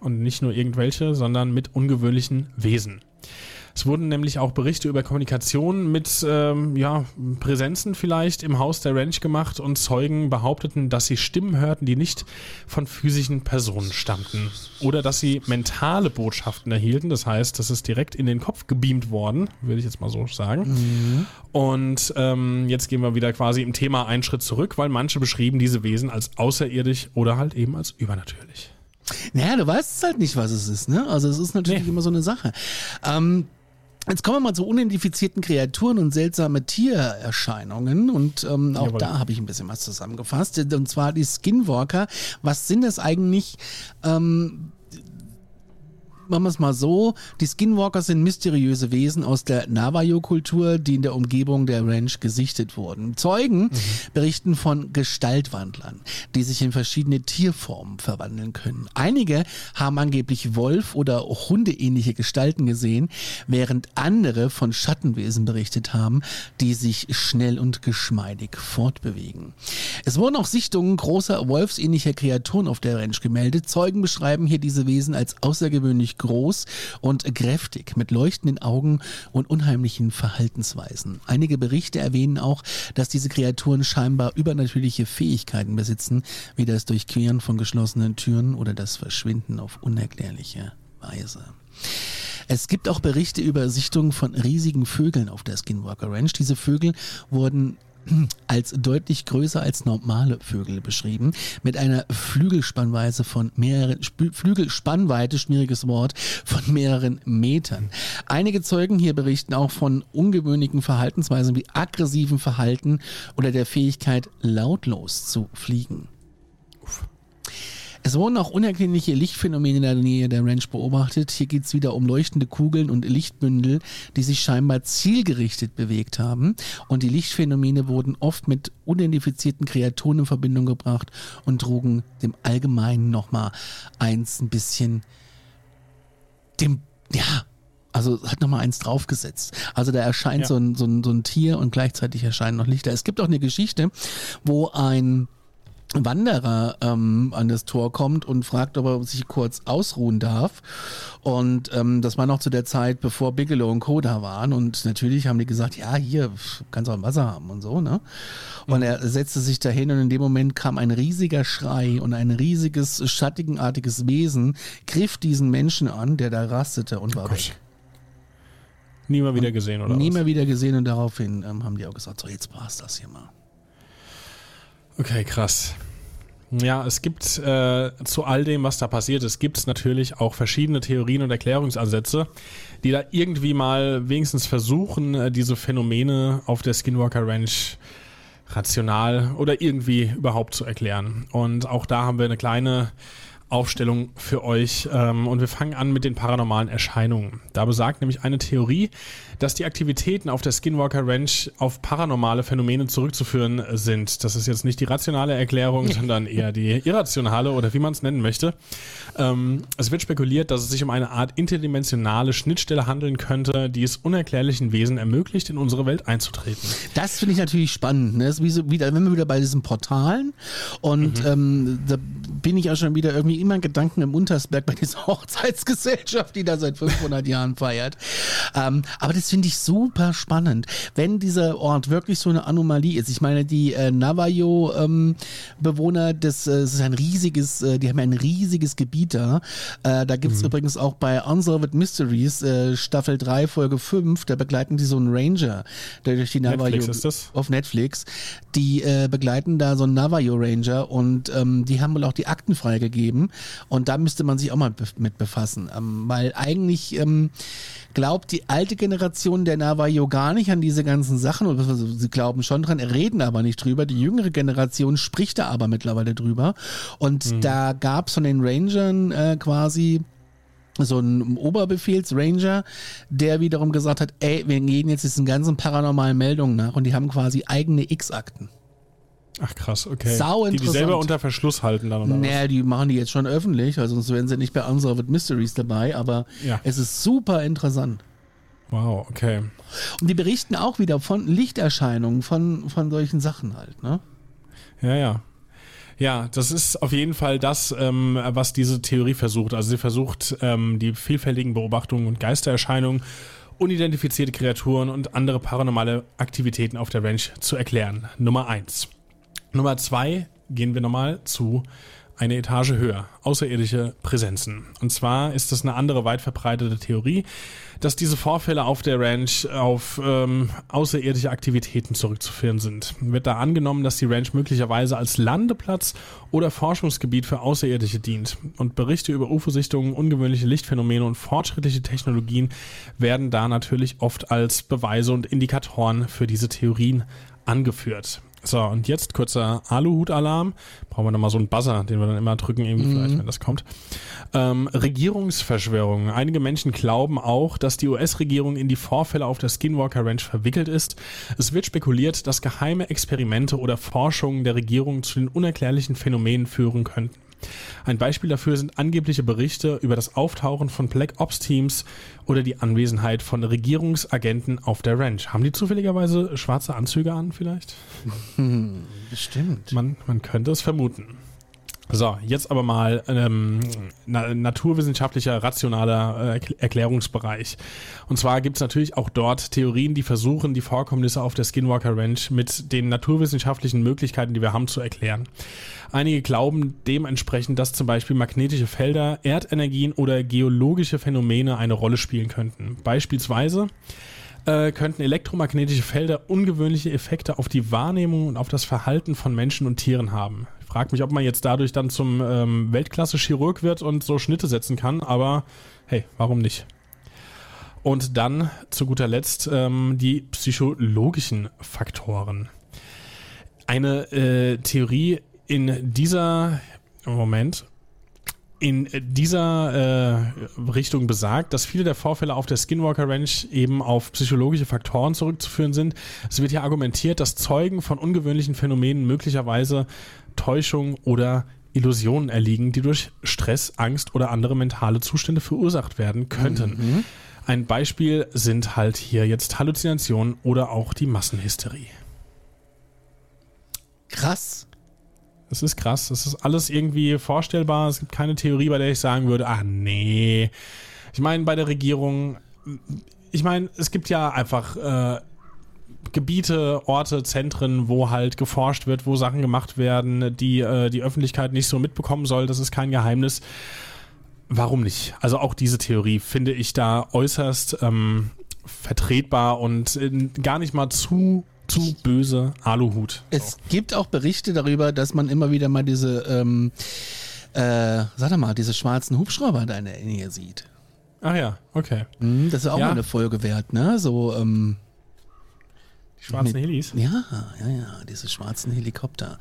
Und nicht nur irgendwelche, sondern mit ungewöhnlichen Wesen. Es wurden nämlich auch Berichte über Kommunikation mit ähm, ja, Präsenzen vielleicht im Haus der Ranch gemacht und Zeugen behaupteten, dass sie Stimmen hörten, die nicht von physischen Personen stammten. Oder dass sie mentale Botschaften erhielten. Das heißt, das ist direkt in den Kopf gebeamt worden, würde ich jetzt mal so sagen. Mhm. Und ähm, jetzt gehen wir wieder quasi im Thema einen Schritt zurück, weil manche beschrieben diese Wesen als außerirdisch oder halt eben als übernatürlich. Naja, du weißt halt nicht, was es ist, ne? Also es ist natürlich nee. immer so eine Sache. Ähm, Jetzt kommen wir mal zu unidentifizierten Kreaturen und seltsame Tiererscheinungen und ähm, auch Jawohl. da habe ich ein bisschen was zusammengefasst und zwar die Skinwalker. Was sind das eigentlich? Ähm, machen wir es mal so, die Skinwalker sind mysteriöse Wesen aus der Navajo-Kultur, die in der Umgebung der Ranch gesichtet wurden. Zeugen mhm. berichten von Gestaltwandlern, die sich in verschiedene Tierformen verwandeln können. Einige haben angeblich Wolf- oder Hundeähnliche Gestalten gesehen, während andere von Schattenwesen berichtet haben, die sich schnell und geschmeidig fortbewegen. Es wurden auch Sichtungen großer wolfsähnlicher Kreaturen auf der Ranch gemeldet. Zeugen beschreiben hier diese Wesen als außergewöhnlich groß und kräftig, mit leuchtenden Augen und unheimlichen Verhaltensweisen. Einige Berichte erwähnen auch, dass diese Kreaturen scheinbar übernatürliche Fähigkeiten besitzen, wie das Durchqueren von geschlossenen Türen oder das Verschwinden auf unerklärliche Weise. Es gibt auch Berichte über Sichtungen von riesigen Vögeln auf der Skinwalker Ranch. Diese Vögel wurden *clears throat* als deutlich größer als normale Vögel beschrieben, mit einer Flügelspannweise von mehreren, Flügelspannweite, schwieriges Wort, von mehreren Metern. Einige Zeugen hier berichten auch von ungewöhnlichen Verhaltensweisen wie aggressiven Verhalten oder der Fähigkeit, lautlos zu fliegen. Es wurden auch unerklärliche Lichtphänomene in der Nähe der Ranch beobachtet. Hier geht es wieder um leuchtende Kugeln und Lichtbündel, die sich scheinbar zielgerichtet bewegt haben. Und die Lichtphänomene wurden oft mit unidentifizierten Kreaturen in Verbindung gebracht und trugen dem Allgemeinen nochmal eins ein bisschen dem, ja, also hat nochmal eins draufgesetzt. Also da erscheint ja. so, ein, so, ein, so ein Tier und gleichzeitig erscheinen noch Lichter. Es gibt auch eine Geschichte, wo ein Wanderer ähm, an das Tor kommt und fragt, ob er sich kurz ausruhen darf. Und ähm, das war noch zu der Zeit, bevor Bigelow und Co. da waren. Und natürlich haben die gesagt, ja, hier, kannst auch ein Wasser haben und so, ne? Und er setzte sich dahin und in dem Moment kam ein riesiger Schrei und ein riesiges, schattigenartiges Wesen griff diesen Menschen an, der da rastete und war oh weg. Nie mal wieder gesehen, oder? Nie was? mal wieder gesehen und daraufhin ähm, haben die auch gesagt, so jetzt war's das hier mal. Okay, krass. Ja, es gibt äh, zu all dem, was da passiert ist, gibt es natürlich auch verschiedene Theorien und Erklärungsansätze, die da irgendwie mal wenigstens versuchen, äh, diese Phänomene auf der Skinwalker Ranch rational oder irgendwie überhaupt zu erklären. Und auch da haben wir eine kleine Aufstellung für euch. Ähm, und wir fangen an mit den paranormalen Erscheinungen. Da besagt nämlich eine Theorie, dass die Aktivitäten auf der Skinwalker Ranch auf paranormale Phänomene zurückzuführen sind. Das ist jetzt nicht die rationale Erklärung, sondern eher die irrationale oder wie man es nennen möchte. Ähm, es wird spekuliert, dass es sich um eine Art interdimensionale Schnittstelle handeln könnte, die es unerklärlichen Wesen ermöglicht, in unsere Welt einzutreten. Das finde ich natürlich spannend. Ne? Das ist wie so, wieder, wenn wir wieder bei diesen Portalen und mhm. ähm, da bin ich auch schon wieder irgendwie immer Gedanken im Untersberg bei dieser *laughs* Hochzeitsgesellschaft, die da seit 500 Jahren feiert. Ähm, aber das finde ich super spannend, wenn dieser Ort wirklich so eine Anomalie ist. Ich meine, die äh, Navajo-Bewohner, ähm, das, äh, das, ist ein riesiges, äh, die haben ein riesiges Gebiet da. Äh, da gibt es mhm. übrigens auch bei Unsolved Mysteries äh, Staffel 3, Folge 5, da begleiten die so einen Ranger, der durch die Navajo Netflix ist das? auf Netflix. Die äh, begleiten da so einen Navajo Ranger und ähm, die haben wohl auch die Akten freigegeben. Und da müsste man sich auch mal mit befassen, ähm, weil eigentlich ähm, glaubt die alte Generation der Navajo gar nicht an diese ganzen Sachen. Also sie glauben schon dran, reden aber nicht drüber. Die jüngere Generation spricht da aber mittlerweile drüber. Und mhm. da gab es von den Rangern äh, quasi so ein Oberbefehlsranger, der wiederum gesagt hat, ey, wir gehen jetzt diesen ganzen paranormalen Meldungen nach und die haben quasi eigene X-Akten. Ach krass, okay. Sau die die selber unter Verschluss halten dann oder Naja, was? die machen die jetzt schon öffentlich, also sonst wären sie nicht bei Unsolved Mysteries dabei, aber ja. es ist super interessant. Wow, okay. Und die berichten auch wieder von Lichterscheinungen, von, von solchen Sachen halt, ne? Ja, ja. Ja, das ist auf jeden Fall das, ähm, was diese Theorie versucht. Also sie versucht, ähm, die vielfältigen Beobachtungen und Geistererscheinungen, unidentifizierte Kreaturen und andere paranormale Aktivitäten auf der Ranch zu erklären. Nummer eins. Nummer zwei gehen wir nochmal zu eine Etage höher, außerirdische Präsenzen. Und zwar ist das eine andere weit verbreitete Theorie, dass diese Vorfälle auf der Ranch auf ähm, außerirdische Aktivitäten zurückzuführen sind. Wird da angenommen, dass die Ranch möglicherweise als Landeplatz oder Forschungsgebiet für Außerirdische dient. Und Berichte über UFO-Sichtungen, ungewöhnliche Lichtphänomene und fortschrittliche Technologien werden da natürlich oft als Beweise und Indikatoren für diese Theorien angeführt. So, und jetzt kurzer Aluhut-Alarm. Brauchen wir nochmal so einen Buzzer, den wir dann immer drücken, irgendwie mhm. vielleicht, wenn das kommt. Ähm, Regierungsverschwörungen. Einige Menschen glauben auch, dass die US-Regierung in die Vorfälle auf der Skinwalker Ranch verwickelt ist. Es wird spekuliert, dass geheime Experimente oder Forschungen der Regierung zu den unerklärlichen Phänomenen führen könnten. Ein Beispiel dafür sind angebliche Berichte über das Auftauchen von Black Ops Teams oder die Anwesenheit von Regierungsagenten auf der Ranch. Haben die zufälligerweise schwarze Anzüge an vielleicht? Hm, bestimmt. Man, man könnte es vermuten. So, jetzt aber mal ähm, na, naturwissenschaftlicher, rationaler äh, Erklärungsbereich. Und zwar gibt es natürlich auch dort Theorien, die versuchen, die Vorkommnisse auf der Skinwalker Ranch mit den naturwissenschaftlichen Möglichkeiten, die wir haben, zu erklären. Einige glauben dementsprechend, dass zum Beispiel magnetische Felder, Erdenergien oder geologische Phänomene eine Rolle spielen könnten. Beispielsweise äh, könnten elektromagnetische Felder ungewöhnliche Effekte auf die Wahrnehmung und auf das Verhalten von Menschen und Tieren haben. Frage mich, ob man jetzt dadurch dann zum ähm, Weltklasse-Chirurg wird und so Schnitte setzen kann, aber hey, warum nicht? Und dann zu guter Letzt ähm, die psychologischen Faktoren. Eine äh, Theorie in dieser Moment in dieser äh, Richtung besagt, dass viele der Vorfälle auf der Skinwalker Ranch eben auf psychologische Faktoren zurückzuführen sind. Es wird hier argumentiert, dass Zeugen von ungewöhnlichen Phänomenen möglicherweise Täuschung oder Illusionen erliegen, die durch Stress, Angst oder andere mentale Zustände verursacht werden könnten. Mhm. Ein Beispiel sind halt hier jetzt Halluzinationen oder auch die Massenhysterie. Krass. Es ist krass. Es ist alles irgendwie vorstellbar. Es gibt keine Theorie, bei der ich sagen würde, ach nee. Ich meine, bei der Regierung, ich meine, es gibt ja einfach äh, Gebiete, Orte, Zentren, wo halt geforscht wird, wo Sachen gemacht werden, die äh, die Öffentlichkeit nicht so mitbekommen soll. Das ist kein Geheimnis. Warum nicht? Also auch diese Theorie finde ich da äußerst ähm, vertretbar und äh, gar nicht mal zu zu böse Aluhut. Es gibt auch Berichte darüber, dass man immer wieder mal diese, ähm, äh, sag doch mal, diese schwarzen Hubschrauber in der Nähe sieht. Ach ja, okay. Mhm, das ist auch ja. mal eine Folge wert, ne? So, ähm, schwarzen mit, Helis? Ja, ja, ja, diese schwarzen Helikopter.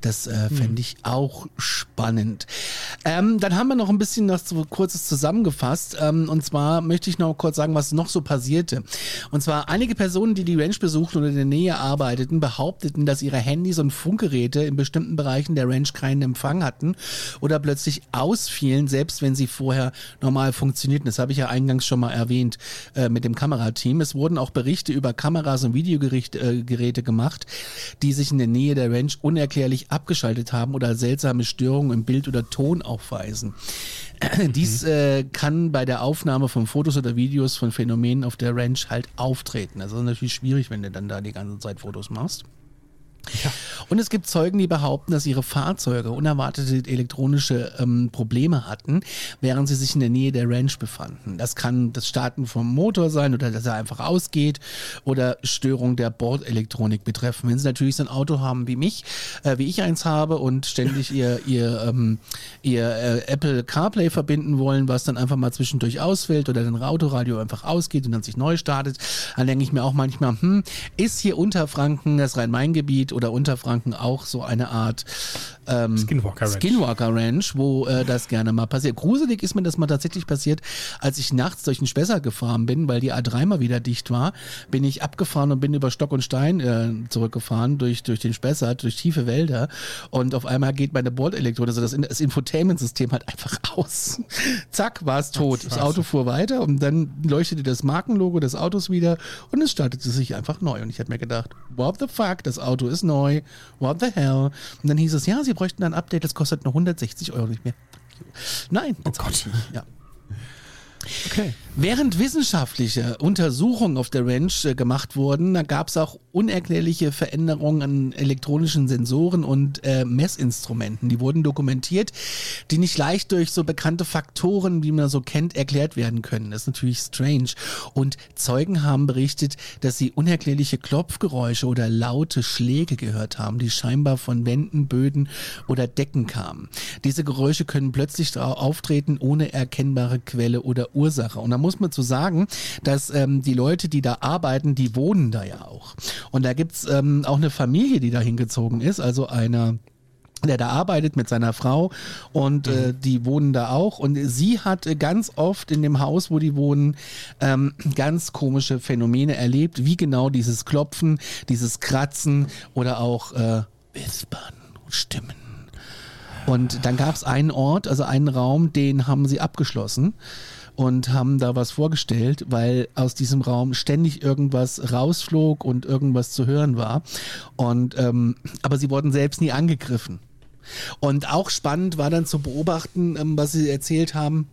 Das äh, hm. fände ich auch spannend. Ähm, dann haben wir noch ein bisschen was so kurzes zusammengefasst. Ähm, und zwar möchte ich noch kurz sagen, was noch so passierte. Und zwar einige Personen, die die Ranch besuchten oder in der Nähe arbeiteten, behaupteten, dass ihre Handys und Funkgeräte in bestimmten Bereichen der Ranch keinen Empfang hatten oder plötzlich ausfielen, selbst wenn sie vorher normal funktionierten. Das habe ich ja eingangs schon mal erwähnt äh, mit dem Kamerateam. Es wurden auch Berichte über Kameras und Videogeräte Geräte gemacht, die sich in der Nähe der Ranch unerklärlich abgeschaltet haben oder seltsame Störungen im Bild oder Ton aufweisen. *clears throat* Dies äh, kann bei der Aufnahme von Fotos oder Videos von Phänomenen auf der Ranch halt auftreten. Also das ist natürlich schwierig, wenn du dann da die ganze Zeit Fotos machst. Ja. Und es gibt Zeugen, die behaupten, dass ihre Fahrzeuge unerwartete elektronische ähm, Probleme hatten, während sie sich in der Nähe der Ranch befanden. Das kann das Starten vom Motor sein oder dass er einfach ausgeht oder Störung der Bordelektronik betreffen. Wenn sie natürlich so ein Auto haben wie mich, äh, wie ich eins habe und ständig ihr, ihr, ähm, ihr äh, Apple CarPlay verbinden wollen, was dann einfach mal zwischendurch ausfällt oder dann Autoradio einfach ausgeht und dann sich neu startet, dann denke ich mir auch manchmal, hm, ist hier Unterfranken das Rhein-Main-Gebiet oder Unterfranken auch so eine Art ähm, Skinwalker, Ranch. Skinwalker Ranch, wo äh, das gerne mal passiert. Gruselig ist mir das mal tatsächlich passiert, als ich nachts durch den Spessart gefahren bin, weil die A3 mal wieder dicht war, bin ich abgefahren und bin über Stock und Stein äh, zurückgefahren durch, durch den Spessart, durch tiefe Wälder und auf einmal geht meine Bordelektrode, also das, das Infotainment-System halt einfach *laughs* aus. Zack, war es tot. Ach, das Auto fuhr weiter und dann leuchtete das Markenlogo des Autos wieder und es startete sich einfach neu und ich habe mir gedacht, what the fuck, das Auto ist neu what the hell? Und dann hieß es, ja, sie bräuchten ein Update, das kostet nur 160 Euro nicht mehr. Nein, oh Gott. *laughs* Ja. Okay. Während wissenschaftliche Untersuchungen auf der Ranch äh, gemacht wurden, da gab es auch unerklärliche Veränderungen an elektronischen Sensoren und äh, Messinstrumenten. Die wurden dokumentiert, die nicht leicht durch so bekannte Faktoren, wie man so kennt, erklärt werden können. Das ist natürlich strange. Und Zeugen haben berichtet, dass sie unerklärliche Klopfgeräusche oder laute Schläge gehört haben, die scheinbar von Wänden, Böden oder Decken kamen. Diese Geräusche können plötzlich auftreten ohne erkennbare Quelle oder Ursache. Und da muss man zu sagen, dass ähm, die Leute, die da arbeiten, die wohnen da ja auch. Und da gibt's ähm, auch eine Familie, die da hingezogen ist, also einer der da arbeitet mit seiner Frau und äh, mhm. die wohnen da auch und sie hat äh, ganz oft in dem Haus, wo die wohnen, ähm, ganz komische Phänomene erlebt, wie genau dieses Klopfen, dieses Kratzen oder auch äh, Wispern, Stimmen. Und dann gab es einen Ort, also einen Raum, den haben sie abgeschlossen und haben da was vorgestellt, weil aus diesem Raum ständig irgendwas rausflog und irgendwas zu hören war. Und ähm, aber sie wurden selbst nie angegriffen. Und auch spannend war dann zu beobachten, ähm, was sie erzählt haben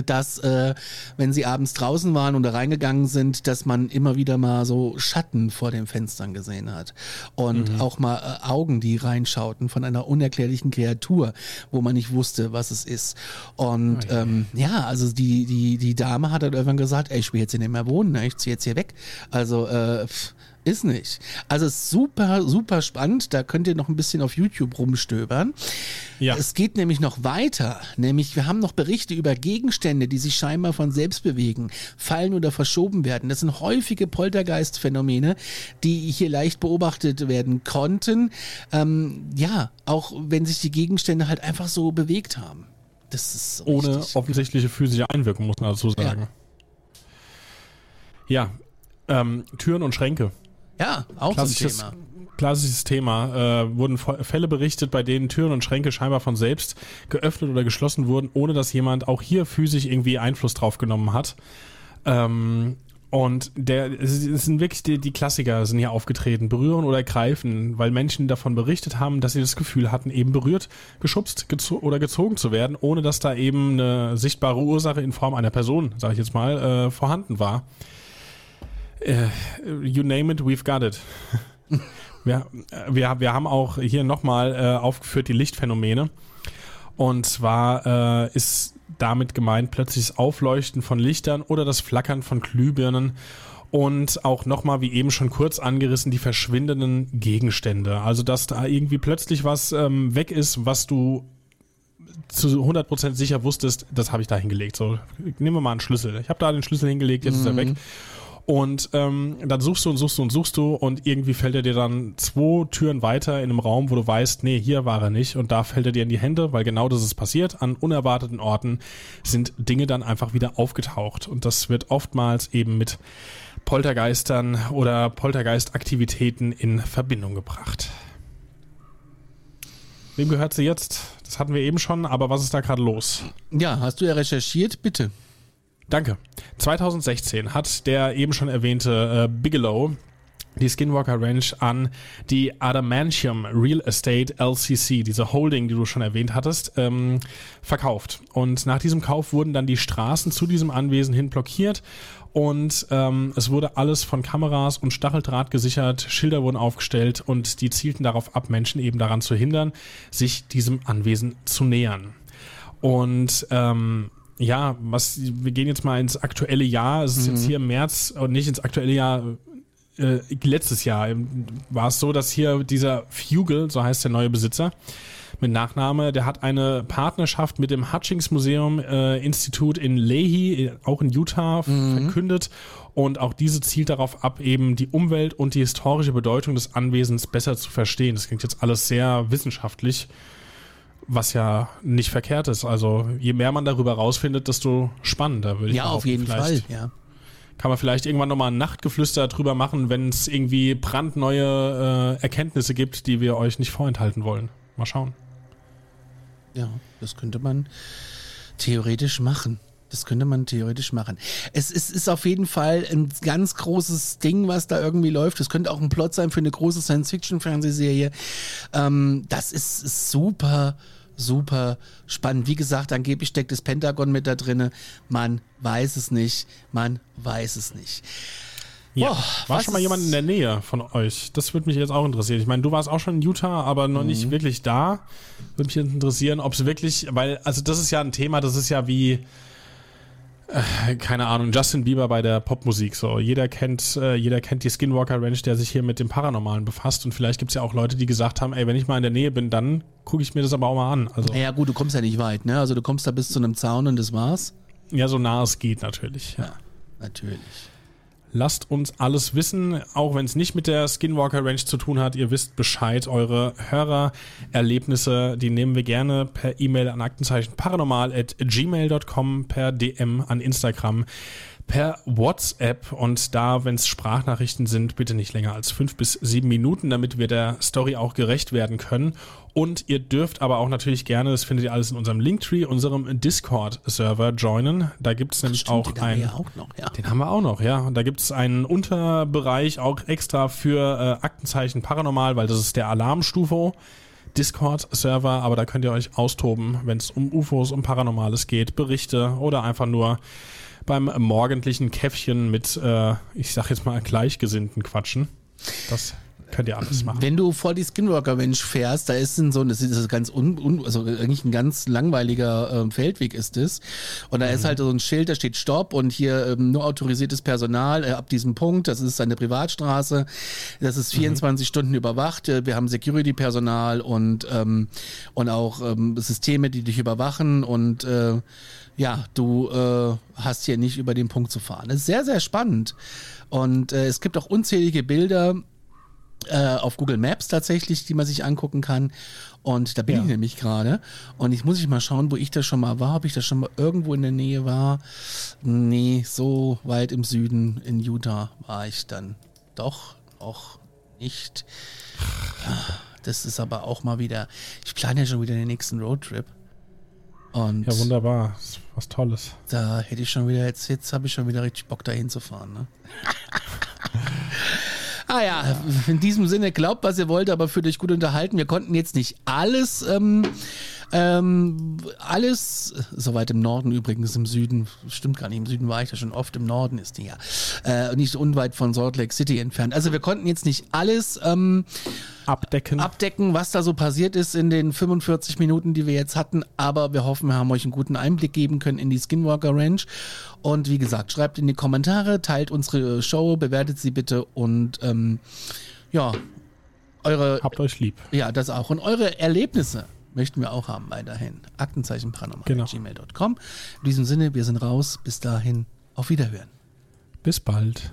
dass äh, wenn sie abends draußen waren und da reingegangen sind, dass man immer wieder mal so Schatten vor den Fenstern gesehen hat und mhm. auch mal äh, Augen, die reinschauten von einer unerklärlichen Kreatur, wo man nicht wusste, was es ist. Und okay. ähm, ja, also die die die Dame hat dann irgendwann gesagt, ey, ich will jetzt hier nicht mehr wohnen, ne? ich zieh jetzt hier weg. Also äh, pff, ist nicht. Also super, super spannend. Da könnt ihr noch ein bisschen auf YouTube rumstöbern. Ja. Es geht nämlich noch weiter. Nämlich, wir haben noch Berichte über Gegenstände, die sich scheinbar von selbst bewegen, fallen oder verschoben werden. Das sind häufige Poltergeist-Phänomene, die hier leicht beobachtet werden konnten. Ähm, ja, auch wenn sich die Gegenstände halt einfach so bewegt haben. Das ist Ohne offensichtliche physische Einwirkung, muss man dazu sagen. Ja, ja ähm, Türen und Schränke. Ja, auch klassisches, so ein Thema. Klassisches Thema. Äh, wurden Fälle berichtet, bei denen Türen und Schränke scheinbar von selbst geöffnet oder geschlossen wurden, ohne dass jemand auch hier physisch irgendwie Einfluss drauf genommen hat. Ähm, und der, es sind wirklich die, die Klassiker sind hier aufgetreten. Berühren oder greifen, weil Menschen davon berichtet haben, dass sie das Gefühl hatten, eben berührt, geschubst gezo oder gezogen zu werden, ohne dass da eben eine sichtbare Ursache in Form einer Person, sage ich jetzt mal, äh, vorhanden war. Äh, you name it, we've got it. *laughs* wir, wir, wir haben auch hier nochmal äh, aufgeführt die Lichtphänomene. Und zwar äh, ist damit gemeint plötzlich das Aufleuchten von Lichtern oder das Flackern von Glühbirnen und auch nochmal, wie eben schon kurz angerissen, die verschwindenden Gegenstände. Also, dass da irgendwie plötzlich was ähm, weg ist, was du zu 100% sicher wusstest, das habe ich da hingelegt. So, nehmen wir mal einen Schlüssel. Ich habe da den Schlüssel hingelegt, jetzt mhm. ist er weg. Und ähm, dann suchst du und suchst du und suchst du und irgendwie fällt er dir dann zwei Türen weiter in einem Raum, wo du weißt, nee, hier war er nicht und da fällt er dir in die Hände, weil genau das ist passiert. An unerwarteten Orten sind Dinge dann einfach wieder aufgetaucht und das wird oftmals eben mit Poltergeistern oder Poltergeistaktivitäten in Verbindung gebracht. Wem gehört sie jetzt? Das hatten wir eben schon, aber was ist da gerade los? Ja, hast du ja recherchiert, bitte. Danke. 2016 hat der eben schon erwähnte äh, Bigelow die Skinwalker Ranch an die Adamantium Real Estate LCC, diese Holding, die du schon erwähnt hattest, ähm, verkauft. Und nach diesem Kauf wurden dann die Straßen zu diesem Anwesen hin blockiert und ähm, es wurde alles von Kameras und Stacheldraht gesichert, Schilder wurden aufgestellt und die zielten darauf ab, Menschen eben daran zu hindern, sich diesem Anwesen zu nähern. Und ähm, ja, was, wir gehen jetzt mal ins aktuelle Jahr. Es ist mhm. jetzt hier im März und nicht ins aktuelle Jahr. Äh, letztes Jahr war es so, dass hier dieser Fugel, so heißt der neue Besitzer, mit Nachname, der hat eine Partnerschaft mit dem Hutchings Museum äh, Institut in Leahy, auch in Utah, mhm. verkündet. Und auch diese zielt darauf ab, eben die Umwelt und die historische Bedeutung des Anwesens besser zu verstehen. Das klingt jetzt alles sehr wissenschaftlich. Was ja nicht verkehrt ist. Also je mehr man darüber rausfindet, desto spannender würde ich Ja, auf jeden Fall, ja. Kann man vielleicht irgendwann nochmal ein Nachtgeflüster drüber machen, wenn es irgendwie brandneue äh, Erkenntnisse gibt, die wir euch nicht vorenthalten wollen. Mal schauen. Ja, das könnte man theoretisch machen. Das könnte man theoretisch machen. Es ist, ist auf jeden Fall ein ganz großes Ding, was da irgendwie läuft. Es könnte auch ein Plot sein für eine große Science-Fiction-Fernsehserie. Ähm, das ist, ist super, super spannend. Wie gesagt, angeblich steckt das Pentagon mit da drinne. Man weiß es nicht. Man weiß es nicht. Ja. Boah, War schon mal jemand in der Nähe von euch? Das würde mich jetzt auch interessieren. Ich meine, du warst auch schon in Utah, aber noch Mhm. nicht wirklich da. Würde mich jetzt interessieren, ob es wirklich, weil, also das ist ja ein Thema, das ist ja wie, keine Ahnung, Justin Bieber bei der Popmusik. So, jeder kennt, äh, jeder kennt die Skinwalker Ranch, der sich hier mit dem Paranormalen befasst. Und vielleicht gibt es ja auch Leute, die gesagt haben, ey, wenn ich mal in der Nähe bin, dann gucke ich mir das aber auch mal an. Also Ja gut, du kommst ja nicht weit, ne? Also du kommst da bis zu einem Zaun und das war's. ja, so nah es geht natürlich. Ja. Natürlich. Lasst uns alles wissen, auch wenn es nicht mit der Skinwalker Ranch zu tun hat. Ihr wisst Bescheid. Eure Hörererlebnisse, die nehmen wir gerne per E-Mail an Aktenzeichen paranormal at gmail.com, per DM an Instagram, per WhatsApp und da, wenn es Sprachnachrichten sind, bitte nicht länger als fünf bis sieben Minuten, damit wir der Story auch gerecht werden können. Und ihr dürft aber auch natürlich gerne, das findet ihr alles in unserem Linktree, unserem Discord-Server joinen. Da gibt es nämlich auch den haben wir ja auch noch, ja. den haben wir auch noch, ja. Und da gibt es einen Unterbereich auch extra für äh, Aktenzeichen Paranormal, weil das ist der Alarmstufo. Discord-Server, aber da könnt ihr euch austoben, wenn es um UFOs, um Paranormales geht, Berichte oder einfach nur beim morgendlichen Käffchen mit, äh, ich sag jetzt mal, Gleichgesinnten quatschen. Das könnt ihr alles machen. Wenn du vor die Skinwalker Ranch fährst, da ist ein so, das ist ganz un, un, also eigentlich ein ganz langweiliger ähm, Feldweg ist es. Und da ist halt so ein Schild, da steht Stopp und hier ähm, nur autorisiertes Personal äh, ab diesem Punkt. Das ist eine Privatstraße. Das ist 24 Stunden überwacht. Äh, Wir haben Security-Personal und ähm, und auch ähm, Systeme, die dich überwachen und äh, ja, du äh, hast hier nicht über den Punkt zu fahren. Das ist sehr, sehr spannend. Und äh, es gibt auch unzählige Bilder, äh, auf Google Maps tatsächlich, die man sich angucken kann. Und da bin Ja. ich nämlich gerade. Und ich muss ich mal schauen, wo ich da schon mal war, ob ich da schon mal irgendwo in der Nähe war. Nee, so weit im Süden in Utah war ich dann doch noch nicht. *sighs* Das ist aber auch mal wieder. Ich plane ja schon wieder den nächsten Roadtrip. Und Ja, wunderbar. Was Tolles. da hätte ich schon wieder, jetzt, jetzt habe ich schon wieder richtig Bock dahin zu fahren. Ne? *laughs* ah ja, in diesem Sinne, glaubt, was ihr wollt, aber fühlt euch gut unterhalten. Wir konnten jetzt nicht alles, ähm, ähm, alles, soweit im Norden übrigens, im Süden, stimmt gar nicht, im Süden war ich da schon oft, im Norden ist die ja, äh, nicht unweit von Salt Lake City entfernt. Also wir konnten jetzt nicht alles, ähm, Abdecken. abdecken, was da so passiert ist in den 45 Minuten, die wir jetzt hatten. Aber wir hoffen, wir haben euch einen guten Einblick geben können in die Skinwalker Ranch. Und wie gesagt, schreibt in die Kommentare, teilt unsere Show, bewertet sie bitte und ähm, ja, eure, Habt euch lieb. ja, das auch. Und eure Erlebnisse möchten wir auch haben weiterhin. Aktenzeichen Genau. gmail.com. In diesem Sinne, wir sind raus. Bis dahin, auf Wiederhören. Bis bald.